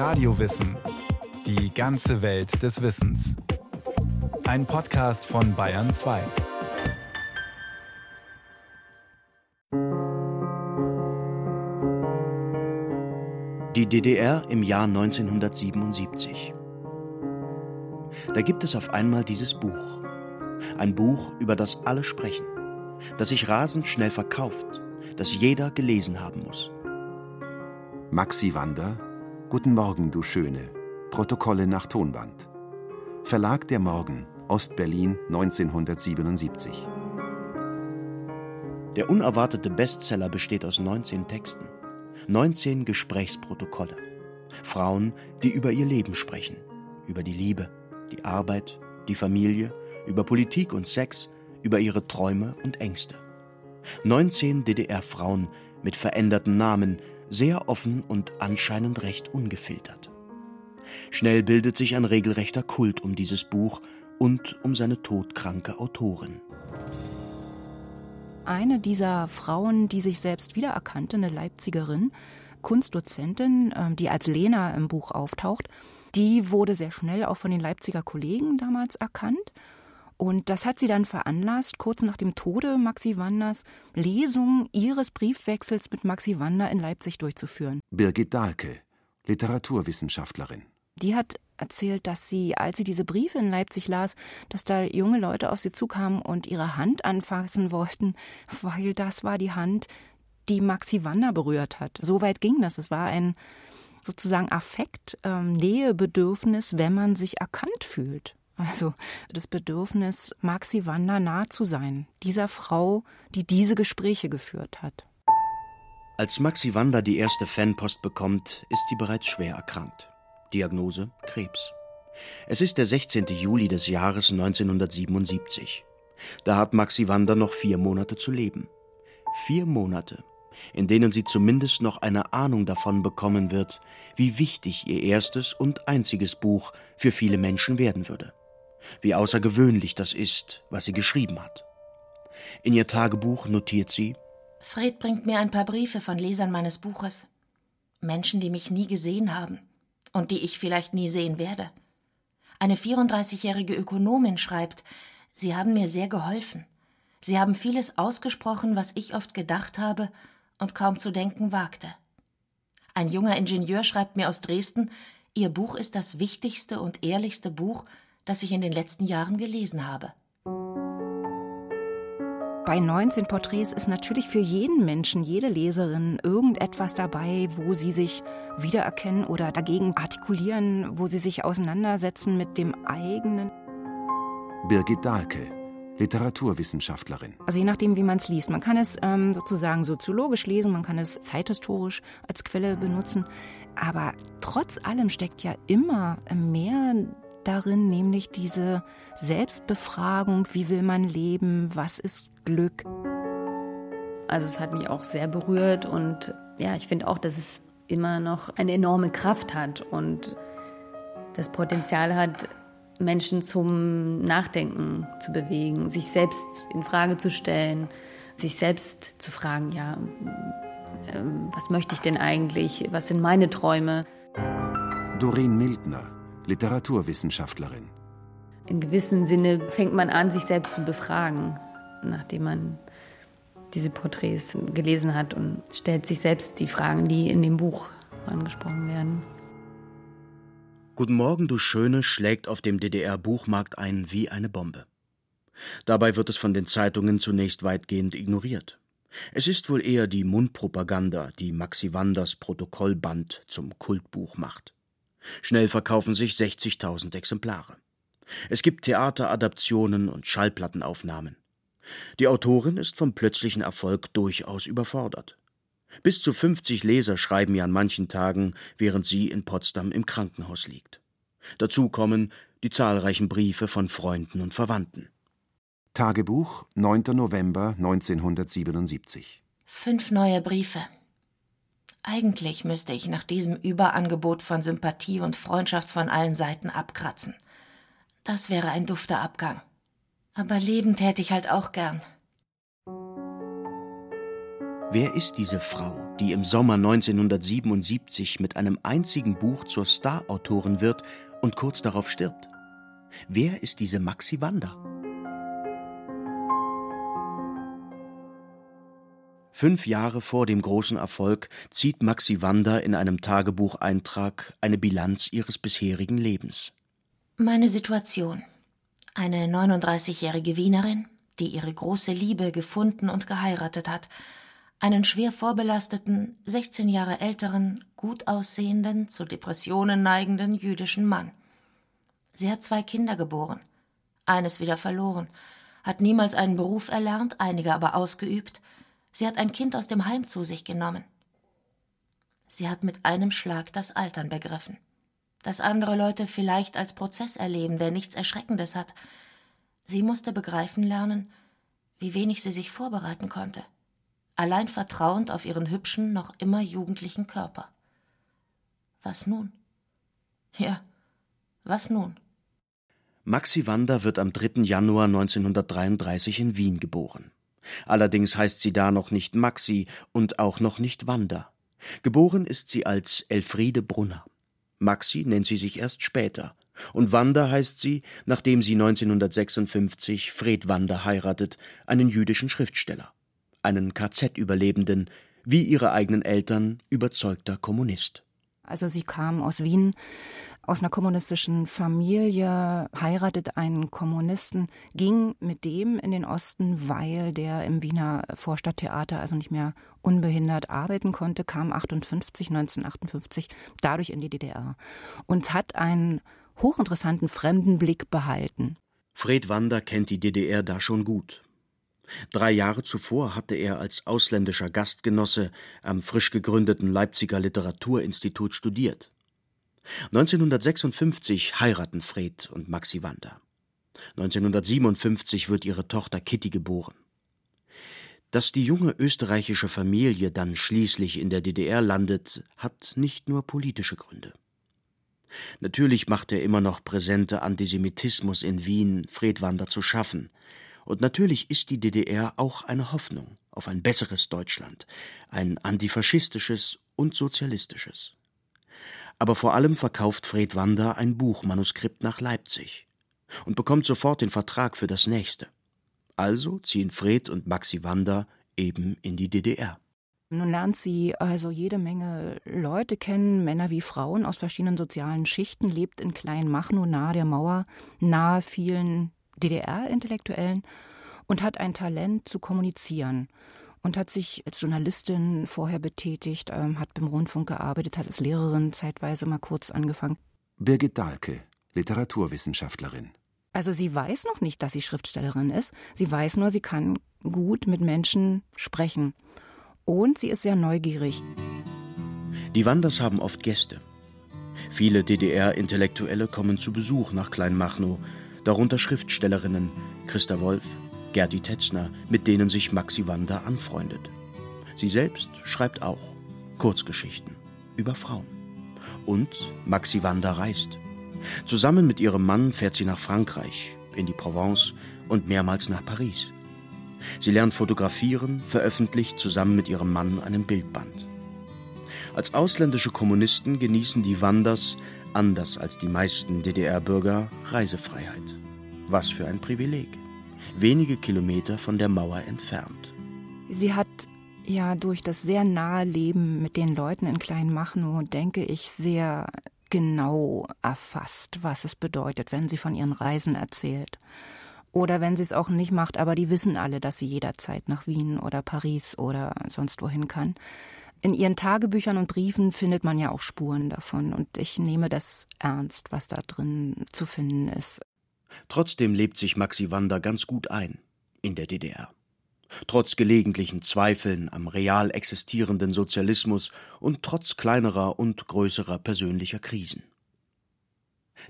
Radiowissen. Die ganze Welt des Wissens. Ein Podcast von Bayern 2. Die DDR im Jahr 1977. Da gibt es auf einmal dieses Buch. Ein Buch, über das alle sprechen, das sich rasend schnell verkauft, das jeder gelesen haben muss. Maxi Wander, Guten Morgen, du Schöne. Protokolle nach Tonband. Verlag der Morgen, Ostberlin 1977. Der unerwartete Bestseller besteht aus 19 Texten, 19 Gesprächsprotokolle. Frauen, die über ihr Leben sprechen, über die Liebe, die Arbeit, die Familie, über Politik und Sex, über ihre Träume und Ängste. 19 DDR-Frauen mit veränderten Namen, sehr offen und anscheinend recht ungefiltert. Schnell bildet sich ein regelrechter Kult um dieses Buch und um seine todkranke Autorin. Eine dieser Frauen, die sich selbst wiedererkannte, eine Leipzigerin, Kunstdozentin, ähm, die als Lena im Buch auftaucht, die wurde sehr schnell auch von den Leipziger Kollegen damals erkannt und das hat sie dann veranlasst, kurz nach dem Tode Maxi Wanders Lesungen ihres Briefwechsels mit Maxi Wander in Leipzig durchzuführen. Birgit Dahlke, Literaturwissenschaftlerin. Die hat erzählt, dass sie, als sie diese Briefe in Leipzig las, dass da junge Leute auf sie zukamen und ihre Hand anfassen wollten, weil das war die Hand, die Maxi Wander berührt hat. So weit ging das. Es war ein sozusagen Affekt, ähm, Nähebedürfnis, wenn man sich erkannt fühlt. Also das Bedürfnis, Maxi Wander nah zu sein, dieser Frau, die diese Gespräche geführt hat. Als Maxi Wander die erste Fanpost bekommt, ist sie bereits schwer erkrankt. Diagnose Krebs. Es ist der 16. Juli des Jahres 1977. Da hat Maxi Wander noch vier Monate zu leben. Vier Monate, in denen sie zumindest noch eine Ahnung davon bekommen wird, wie wichtig ihr erstes und einziges Buch für viele Menschen werden würde wie außergewöhnlich das ist, was sie geschrieben hat. In ihr Tagebuch notiert sie Fred bringt mir ein paar Briefe von Lesern meines Buches. Menschen, die mich nie gesehen haben und die ich vielleicht nie sehen werde. Eine 34-jährige Ökonomin schreibt, Sie haben mir sehr geholfen. Sie haben vieles ausgesprochen, was ich oft gedacht habe und kaum zu denken wagte. Ein junger Ingenieur schreibt mir aus Dresden, Ihr Buch ist das wichtigste und ehrlichste Buch, das ich in den letzten Jahren gelesen habe. Bei 19 Porträts ist natürlich für jeden Menschen, jede Leserin irgendetwas dabei, wo sie sich wiedererkennen oder dagegen artikulieren, wo sie sich auseinandersetzen mit dem eigenen. Birgit Dahlke, Literaturwissenschaftlerin. Also je nachdem, wie man es liest. Man kann es ähm, sozusagen soziologisch lesen, man kann es zeithistorisch als Quelle benutzen. Aber trotz allem steckt ja immer mehr darin, nämlich diese Selbstbefragung, wie will man leben, was ist Glück. Also es hat mich auch sehr berührt und ja, ich finde auch, dass es immer noch eine enorme Kraft hat und das Potenzial hat, Menschen zum Nachdenken zu bewegen, sich selbst in Frage zu stellen, sich selbst zu fragen, ja, ähm, was möchte ich denn eigentlich? Was sind meine Träume? Doreen Mildner, Literaturwissenschaftlerin. In gewissem Sinne fängt man an, sich selbst zu befragen, nachdem man diese Porträts gelesen hat und stellt sich selbst die Fragen, die in dem Buch angesprochen werden. Guten Morgen, du Schöne schlägt auf dem DDR-Buchmarkt ein wie eine Bombe. Dabei wird es von den Zeitungen zunächst weitgehend ignoriert. Es ist wohl eher die Mundpropaganda, die Maxi Wanders Protokollband zum Kultbuch macht. Schnell verkaufen sich 60.000 Exemplare. Es gibt Theateradaptionen und Schallplattenaufnahmen. Die Autorin ist vom plötzlichen Erfolg durchaus überfordert. Bis zu 50 Leser schreiben ihr an manchen Tagen, während sie in Potsdam im Krankenhaus liegt. Dazu kommen die zahlreichen Briefe von Freunden und Verwandten. Tagebuch 9. November 1977 Fünf neue Briefe. Eigentlich müsste ich nach diesem Überangebot von Sympathie und Freundschaft von allen Seiten abkratzen. Das wäre ein dufter Abgang. Aber leben täte ich halt auch gern. Wer ist diese Frau, die im Sommer 1977 mit einem einzigen Buch zur Starautorin wird und kurz darauf stirbt? Wer ist diese Maxi Wander? Fünf Jahre vor dem großen Erfolg zieht Maxi Wander in einem Tagebucheintrag eine Bilanz ihres bisherigen Lebens. Meine Situation. Eine 39-jährige Wienerin, die ihre große Liebe gefunden und geheiratet hat, einen schwer vorbelasteten, 16 Jahre älteren, gut aussehenden, zu Depressionen neigenden jüdischen Mann. Sie hat zwei Kinder geboren, eines wieder verloren, hat niemals einen Beruf erlernt, einige aber ausgeübt. Sie hat ein Kind aus dem Heim zu sich genommen. Sie hat mit einem Schlag das Altern begriffen. Das andere Leute vielleicht als Prozess erleben, der nichts Erschreckendes hat. Sie musste begreifen lernen, wie wenig sie sich vorbereiten konnte allein vertrauend auf ihren hübschen, noch immer jugendlichen Körper. Was nun? Ja, was nun? Maxi Wander wird am 3. Januar 1933 in Wien geboren. Allerdings heißt sie da noch nicht Maxi und auch noch nicht Wanda. Geboren ist sie als Elfriede Brunner. Maxi nennt sie sich erst später. Und Wanda heißt sie, nachdem sie 1956 Fred Wander heiratet, einen jüdischen Schriftsteller einen KZ-Überlebenden, wie ihre eigenen Eltern überzeugter Kommunist. Also sie kam aus Wien, aus einer kommunistischen Familie, heiratet einen Kommunisten, ging mit dem in den Osten, weil der im Wiener Vorstadttheater also nicht mehr unbehindert arbeiten konnte, kam 58, 1958 dadurch in die DDR und hat einen hochinteressanten fremden Blick behalten. Fred Wander kennt die DDR da schon gut. Drei Jahre zuvor hatte er als ausländischer Gastgenosse am frisch gegründeten Leipziger Literaturinstitut studiert. 1956 heiraten Fred und Maxi Wander. 1957 wird ihre Tochter Kitty geboren. Dass die junge österreichische Familie dann schließlich in der DDR landet, hat nicht nur politische Gründe. Natürlich macht der immer noch präsente Antisemitismus in Wien Fred Wander zu schaffen, und natürlich ist die DDR auch eine Hoffnung auf ein besseres Deutschland, ein antifaschistisches und sozialistisches. Aber vor allem verkauft Fred Wander ein Buchmanuskript nach Leipzig und bekommt sofort den Vertrag für das nächste. Also ziehen Fred und Maxi Wander eben in die DDR. Nun lernt sie also jede Menge Leute kennen, Männer wie Frauen aus verschiedenen sozialen Schichten, lebt in Kleinmachnow nahe der Mauer, nahe vielen DDR-Intellektuellen und hat ein Talent zu kommunizieren und hat sich als Journalistin vorher betätigt, ähm, hat beim Rundfunk gearbeitet, hat als Lehrerin zeitweise mal kurz angefangen. Birgit Dahlke, Literaturwissenschaftlerin. Also sie weiß noch nicht, dass sie Schriftstellerin ist. Sie weiß nur, sie kann gut mit Menschen sprechen. Und sie ist sehr neugierig. Die Wanders haben oft Gäste. Viele DDR-Intellektuelle kommen zu Besuch nach Kleinmachnow, darunter Schriftstellerinnen Christa Wolf, Gerdi Tetzner, mit denen sich Maxi Wander anfreundet. Sie selbst schreibt auch Kurzgeschichten über Frauen. Und Maxi Wander reist. Zusammen mit ihrem Mann fährt sie nach Frankreich, in die Provence und mehrmals nach Paris. Sie lernt fotografieren, veröffentlicht zusammen mit ihrem Mann einen Bildband. Als ausländische Kommunisten genießen die Wanders anders als die meisten DDR-Bürger, Reisefreiheit. Was für ein Privileg. Wenige Kilometer von der Mauer entfernt. Sie hat ja durch das sehr nahe Leben mit den Leuten in Kleinmachnow, denke ich, sehr genau erfasst, was es bedeutet, wenn sie von ihren Reisen erzählt. Oder wenn sie es auch nicht macht, aber die wissen alle, dass sie jederzeit nach Wien oder Paris oder sonst wohin kann. In ihren Tagebüchern und Briefen findet man ja auch Spuren davon und ich nehme das ernst, was da drin zu finden ist. Trotzdem lebt sich Maxi Wander ganz gut ein in der DDR. Trotz gelegentlichen Zweifeln am real existierenden Sozialismus und trotz kleinerer und größerer persönlicher Krisen.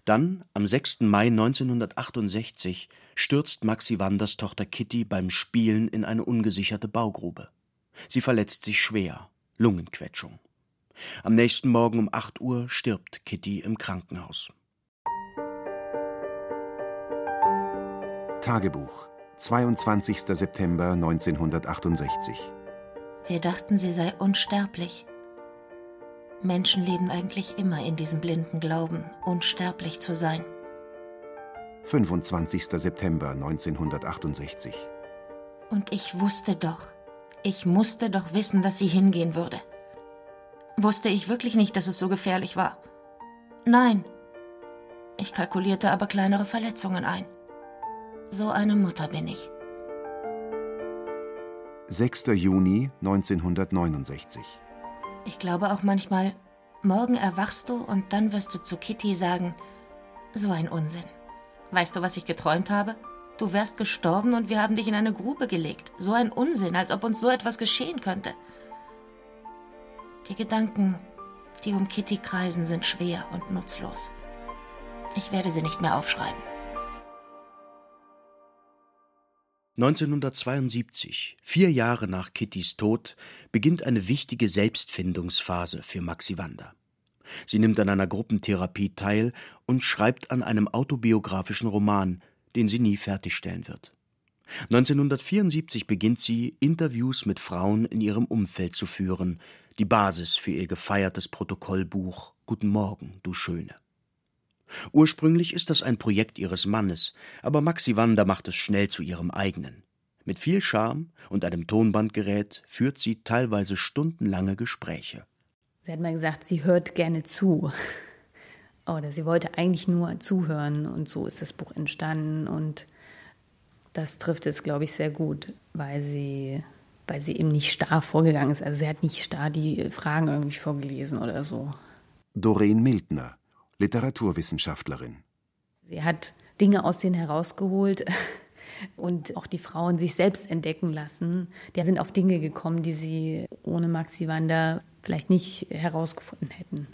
Dann, am 6. Mai 1968, stürzt Maxi Wanders Tochter Kitty beim Spielen in eine ungesicherte Baugrube. Sie verletzt sich schwer Lungenquetschung. Am nächsten Morgen um 8 Uhr stirbt Kitty im Krankenhaus. Tagebuch 22. September 1968 Wir dachten, sie sei unsterblich. Menschen leben eigentlich immer in diesem blinden Glauben, unsterblich zu sein. 25. September 1968. Und ich wusste doch, ich musste doch wissen, dass sie hingehen würde. Wusste ich wirklich nicht, dass es so gefährlich war? Nein. Ich kalkulierte aber kleinere Verletzungen ein. So eine Mutter bin ich. 6. Juni 1969. Ich glaube auch manchmal, morgen erwachst du und dann wirst du zu Kitty sagen, so ein Unsinn. Weißt du, was ich geträumt habe? Du wärst gestorben und wir haben dich in eine Grube gelegt. So ein Unsinn, als ob uns so etwas geschehen könnte. Die Gedanken, die um Kitty kreisen, sind schwer und nutzlos. Ich werde sie nicht mehr aufschreiben. 1972, vier Jahre nach Kittys Tod, beginnt eine wichtige Selbstfindungsphase für Maxi Wander. Sie nimmt an einer Gruppentherapie teil und schreibt an einem autobiografischen Roman, den sie nie fertigstellen wird. 1974 beginnt sie, Interviews mit Frauen in ihrem Umfeld zu führen, die Basis für ihr gefeiertes Protokollbuch Guten Morgen, du Schöne. Ursprünglich ist das ein Projekt ihres Mannes, aber Maxi Wander macht es schnell zu ihrem eigenen. Mit viel Charme und einem Tonbandgerät führt sie teilweise stundenlange Gespräche. Sie hat mal gesagt, sie hört gerne zu. Oder sie wollte eigentlich nur zuhören und so ist das Buch entstanden und das trifft es, glaube ich, sehr gut, weil sie, weil sie eben nicht starr vorgegangen ist. Also sie hat nicht starr die Fragen irgendwie vorgelesen oder so. Doreen Mildner, Literaturwissenschaftlerin. Sie hat Dinge aus denen herausgeholt und auch die Frauen sich selbst entdecken lassen. Die sind auf Dinge gekommen, die sie ohne Maxi Wander vielleicht nicht herausgefunden hätten.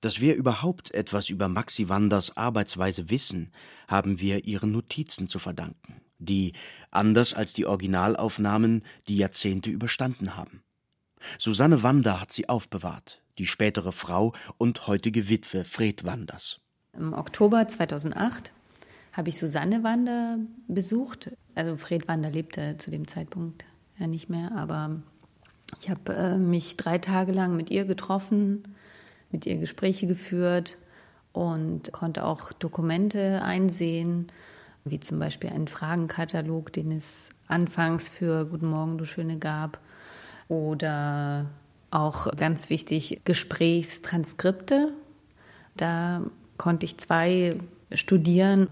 Dass wir überhaupt etwas über Maxi Wanders Arbeitsweise wissen, haben wir ihren Notizen zu verdanken, die, anders als die Originalaufnahmen, die Jahrzehnte überstanden haben. Susanne Wander hat sie aufbewahrt, die spätere Frau und heutige Witwe Fred Wanders. Im Oktober 2008 habe ich Susanne Wander besucht. Also Fred Wander lebte zu dem Zeitpunkt ja nicht mehr, aber ich habe äh, mich drei Tage lang mit ihr getroffen, mit ihr Gespräche geführt und konnte auch Dokumente einsehen, wie zum Beispiel einen Fragenkatalog, den es anfangs für Guten Morgen, du Schöne gab, oder auch ganz wichtig Gesprächstranskripte. Da konnte ich zwei studieren.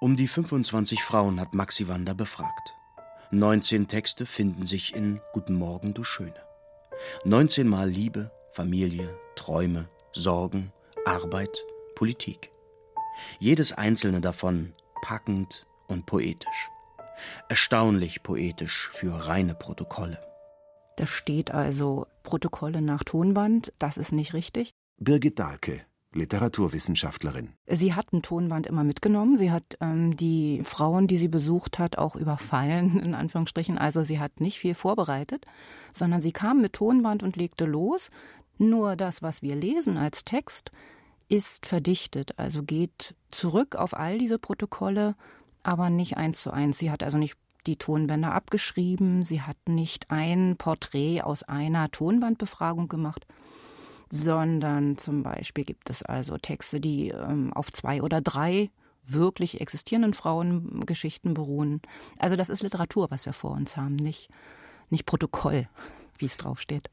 Um die 25 Frauen hat Maxi Wander befragt. 19 Texte finden sich in Guten Morgen, du Schöne. 19 Mal Liebe, Familie, Träume, Sorgen, Arbeit, Politik. Jedes einzelne davon packend und poetisch. Erstaunlich poetisch für reine Protokolle. Da steht also Protokolle nach Tonband, das ist nicht richtig. Birgit Dahlke, Literaturwissenschaftlerin. Sie hat ein Tonband immer mitgenommen. Sie hat ähm, die Frauen, die sie besucht hat, auch überfallen, in Anführungsstrichen. Also sie hat nicht viel vorbereitet, sondern sie kam mit Tonband und legte los. Nur das, was wir lesen als Text, ist verdichtet, also geht zurück auf all diese Protokolle, aber nicht eins zu eins. Sie hat also nicht die Tonbänder abgeschrieben, sie hat nicht ein Porträt aus einer Tonbandbefragung gemacht, sondern zum Beispiel gibt es also Texte, die ähm, auf zwei oder drei wirklich existierenden Frauengeschichten beruhen. Also das ist Literatur, was wir vor uns haben, nicht, nicht Protokoll, wie es draufsteht.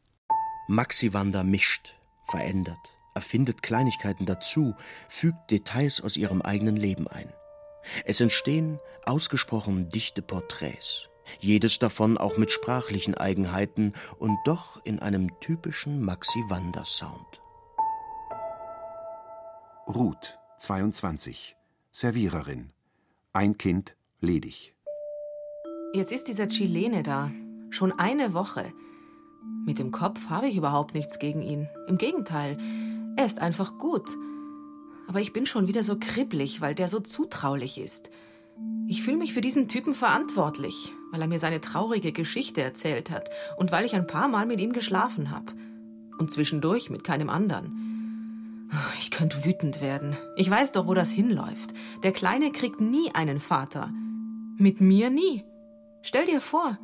Maxi Wander mischt, verändert, erfindet Kleinigkeiten dazu, fügt Details aus ihrem eigenen Leben ein. Es entstehen ausgesprochen dichte Porträts, jedes davon auch mit sprachlichen Eigenheiten und doch in einem typischen Maxi Wander Sound. Ruth, 22, Serviererin. Ein Kind, ledig. Jetzt ist dieser Chilene da. Schon eine Woche. Mit dem Kopf habe ich überhaupt nichts gegen ihn. Im Gegenteil, er ist einfach gut. Aber ich bin schon wieder so kribblig, weil der so zutraulich ist. Ich fühle mich für diesen Typen verantwortlich, weil er mir seine traurige Geschichte erzählt hat und weil ich ein paar Mal mit ihm geschlafen habe. Und zwischendurch mit keinem anderen. Ich könnte wütend werden. Ich weiß doch, wo das hinläuft. Der Kleine kriegt nie einen Vater. Mit mir nie. Stell dir vor,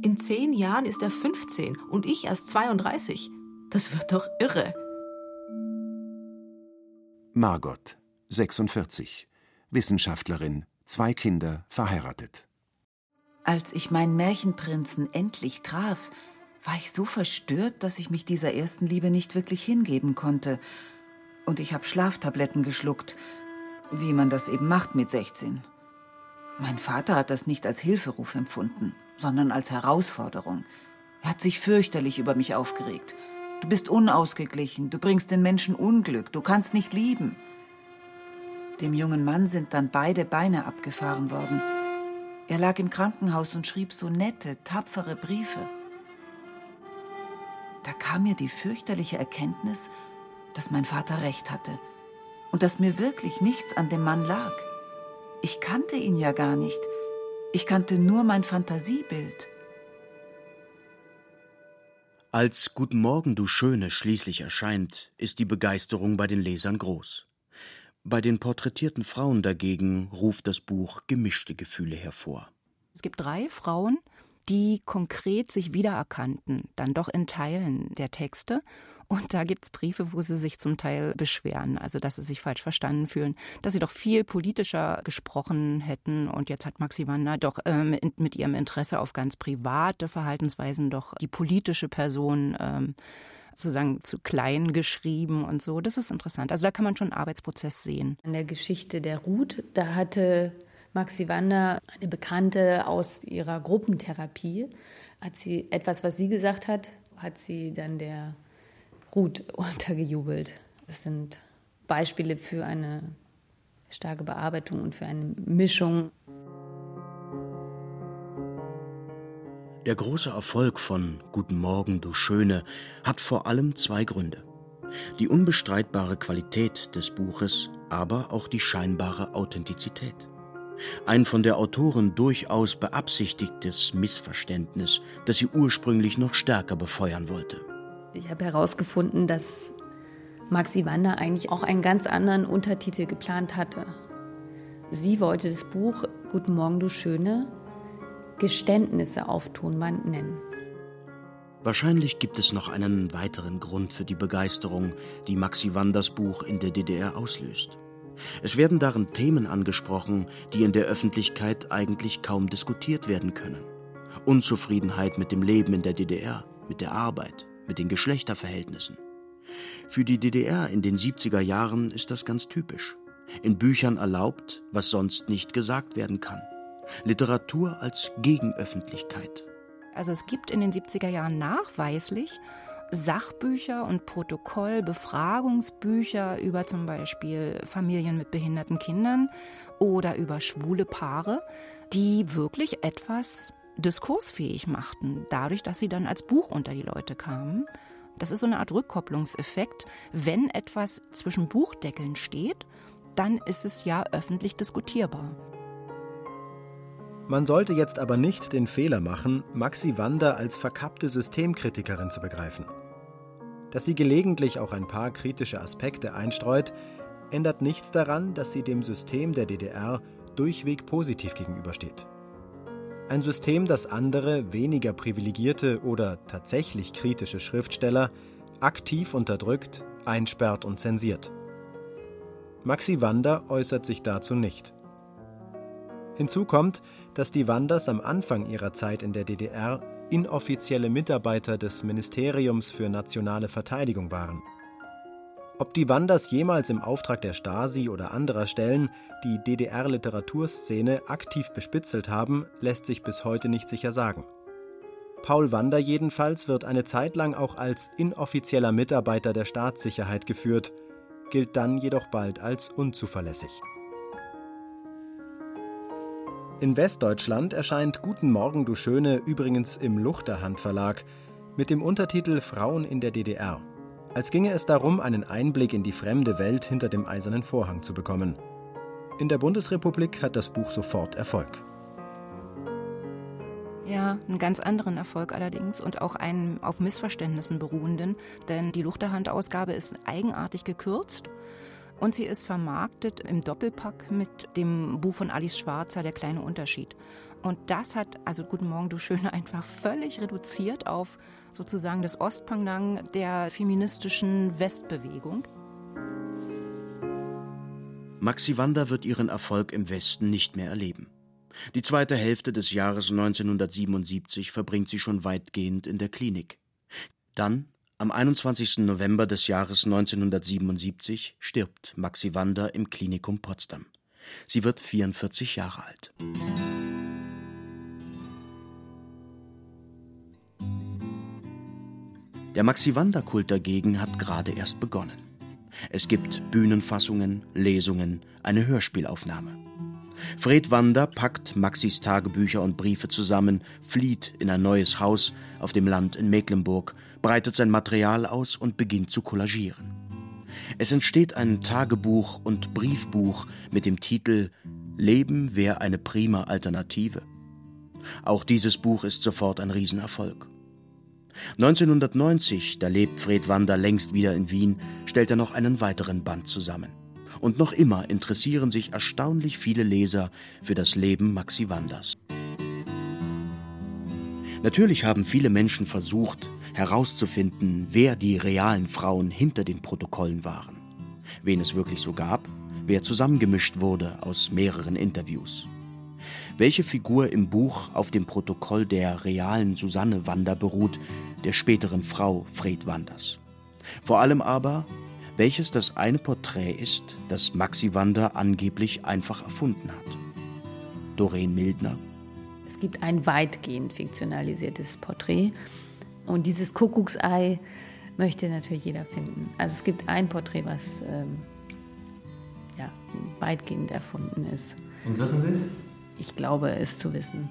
In zehn Jahren ist er 15 und ich erst 32. Das wird doch irre. Margot, 46, Wissenschaftlerin, zwei Kinder, verheiratet. Als ich meinen Märchenprinzen endlich traf, war ich so verstört, dass ich mich dieser ersten Liebe nicht wirklich hingeben konnte. Und ich habe Schlaftabletten geschluckt, wie man das eben macht mit 16. Mein Vater hat das nicht als Hilferuf empfunden, sondern als Herausforderung. Er hat sich fürchterlich über mich aufgeregt. Du bist unausgeglichen, du bringst den Menschen Unglück, du kannst nicht lieben. Dem jungen Mann sind dann beide Beine abgefahren worden. Er lag im Krankenhaus und schrieb so nette, tapfere Briefe. Da kam mir die fürchterliche Erkenntnis, dass mein Vater recht hatte und dass mir wirklich nichts an dem Mann lag. Ich kannte ihn ja gar nicht. Ich kannte nur mein Fantasiebild. Als Guten Morgen, du Schöne schließlich erscheint, ist die Begeisterung bei den Lesern groß. Bei den porträtierten Frauen dagegen ruft das Buch gemischte Gefühle hervor. Es gibt drei Frauen, die konkret sich wiedererkannten, dann doch in Teilen der Texte. Und da gibt es Briefe, wo sie sich zum Teil beschweren, also dass sie sich falsch verstanden fühlen, dass sie doch viel politischer gesprochen hätten. Und jetzt hat Maxi Wander doch ähm, mit ihrem Interesse auf ganz private Verhaltensweisen doch die politische Person ähm, sozusagen zu klein geschrieben und so. Das ist interessant. Also da kann man schon einen Arbeitsprozess sehen. An der Geschichte der Ruth, da hatte Maxi Wander, eine Bekannte aus ihrer Gruppentherapie, hat sie etwas, was sie gesagt hat, hat sie dann der Ruth untergejubelt. Das sind Beispiele für eine starke Bearbeitung und für eine Mischung. Der große Erfolg von Guten Morgen, du Schöne hat vor allem zwei Gründe. Die unbestreitbare Qualität des Buches, aber auch die scheinbare Authentizität. Ein von der Autorin durchaus beabsichtigtes Missverständnis, das sie ursprünglich noch stärker befeuern wollte. Ich habe herausgefunden, dass Maxi Wander eigentlich auch einen ganz anderen Untertitel geplant hatte. Sie wollte das Buch Guten Morgen, du Schöne Geständnisse auf Tonband nennen. Wahrscheinlich gibt es noch einen weiteren Grund für die Begeisterung, die Maxi Wanders Buch in der DDR auslöst. Es werden darin Themen angesprochen, die in der Öffentlichkeit eigentlich kaum diskutiert werden können. Unzufriedenheit mit dem Leben in der DDR, mit der Arbeit, mit den Geschlechterverhältnissen. Für die DDR in den 70er Jahren ist das ganz typisch. In Büchern erlaubt, was sonst nicht gesagt werden kann. Literatur als Gegenöffentlichkeit. Also es gibt in den 70er Jahren nachweislich Sachbücher und Protokoll, Befragungsbücher über zum Beispiel Familien mit behinderten Kindern oder über schwule Paare, die wirklich etwas diskursfähig machten, dadurch, dass sie dann als Buch unter die Leute kamen. Das ist so eine Art Rückkopplungseffekt. Wenn etwas zwischen Buchdeckeln steht, dann ist es ja öffentlich diskutierbar. Man sollte jetzt aber nicht den Fehler machen, Maxi Wander als verkappte Systemkritikerin zu begreifen. Dass sie gelegentlich auch ein paar kritische Aspekte einstreut, ändert nichts daran, dass sie dem System der DDR durchweg positiv gegenübersteht. Ein System, das andere, weniger privilegierte oder tatsächlich kritische Schriftsteller aktiv unterdrückt, einsperrt und zensiert. Maxi Wander äußert sich dazu nicht. Hinzu kommt, dass die Wanders am Anfang ihrer Zeit in der DDR inoffizielle Mitarbeiter des Ministeriums für nationale Verteidigung waren. Ob die Wanders jemals im Auftrag der Stasi oder anderer Stellen die DDR-Literaturszene aktiv bespitzelt haben, lässt sich bis heute nicht sicher sagen. Paul Wander jedenfalls wird eine Zeit lang auch als inoffizieller Mitarbeiter der Staatssicherheit geführt, gilt dann jedoch bald als unzuverlässig. In Westdeutschland erscheint Guten Morgen, du Schöne übrigens im Luchterhand Verlag mit dem Untertitel Frauen in der DDR, als ginge es darum, einen Einblick in die fremde Welt hinter dem eisernen Vorhang zu bekommen. In der Bundesrepublik hat das Buch sofort Erfolg. Ja, einen ganz anderen Erfolg allerdings und auch einen auf Missverständnissen beruhenden, denn die Luchterhand-Ausgabe ist eigenartig gekürzt Und sie ist vermarktet im Doppelpack mit dem Buch von Alice Schwarzer, Der kleine Unterschied. Und das hat, also Guten Morgen, du Schöne, einfach völlig reduziert auf sozusagen das Ostpendant der feministischen Westbewegung. Maxi Wander wird ihren Erfolg im Westen nicht mehr erleben. Die zweite Hälfte des Jahres 1977 verbringt sie schon weitgehend in der Klinik. Dann, am 21. November des Jahres 1977, stirbt Maxi Wander im Klinikum Potsdam. Sie wird 44 Jahre alt. Der Maxi-Wander-Kult dagegen hat gerade erst begonnen. Es gibt Bühnenfassungen, Lesungen, eine Hörspielaufnahme. Fred Wander packt Maxis Tagebücher und Briefe zusammen, flieht in ein neues Haus auf dem Land in Mecklenburg, breitet sein Material aus und beginnt zu kollagieren. Es entsteht ein Tagebuch und Briefbuch mit dem Titel Leben wäre eine prima Alternative. Auch dieses Buch ist sofort ein Riesenerfolg. 1990, da lebt Fred Wander längst wieder in Wien, stellt er noch einen weiteren Band zusammen. Und noch immer interessieren sich erstaunlich viele Leser für das Leben Maxi Wanders. Natürlich haben viele Menschen versucht, herauszufinden, wer die realen Frauen hinter den Protokollen waren, wen es wirklich so gab, wer zusammengemischt wurde aus mehreren Interviews. Welche Figur im Buch auf dem Protokoll der realen Susanne Wander beruht, der späteren Frau Fred Wanders. Vor allem aber, welches das eine Porträt ist, das Maxi Wander angeblich einfach erfunden hat. Doreen Mildner. Es gibt ein weitgehend fiktionalisiertes Porträt und dieses Kuckucksei möchte natürlich jeder finden. Also es gibt ein Porträt, was ähm, ja, weitgehend erfunden ist. Und wissen Sie es? Ich glaube es zu wissen.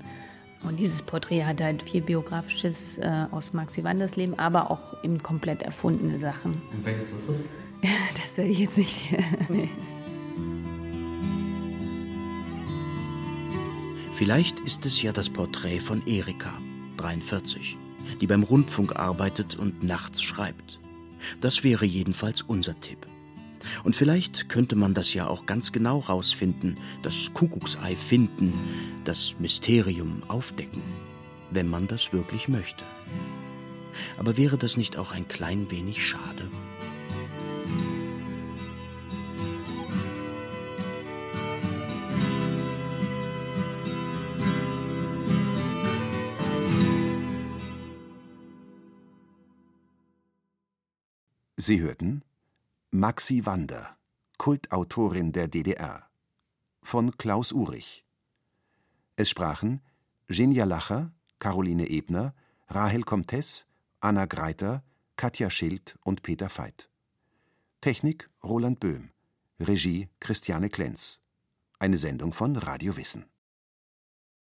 Und dieses Porträt hat halt viel Biografisches äh, aus Maxi Wanders Leben, aber auch eben komplett erfundene Sachen. Und welches ist es? das werde ich jetzt nicht. nee. Vielleicht ist es ja das Porträt von Erika, 43, die beim Rundfunk arbeitet und nachts schreibt. Das wäre jedenfalls unser Tipp. Und vielleicht könnte man das ja auch ganz genau rausfinden, das Kuckucksei finden, das Mysterium aufdecken, wenn man das wirklich möchte. Aber wäre das nicht auch ein klein wenig schade? Sie hörten Maxi Wander, Kultautorin der DDR von Klaus Urich. Es sprachen Genia Lacher, Caroline Ebner, Rahel Comtes, Anna Greiter, Katja Schild und Peter Veit. Technik Roland Böhm. Regie Christiane Klenz. Eine Sendung von Radio Wissen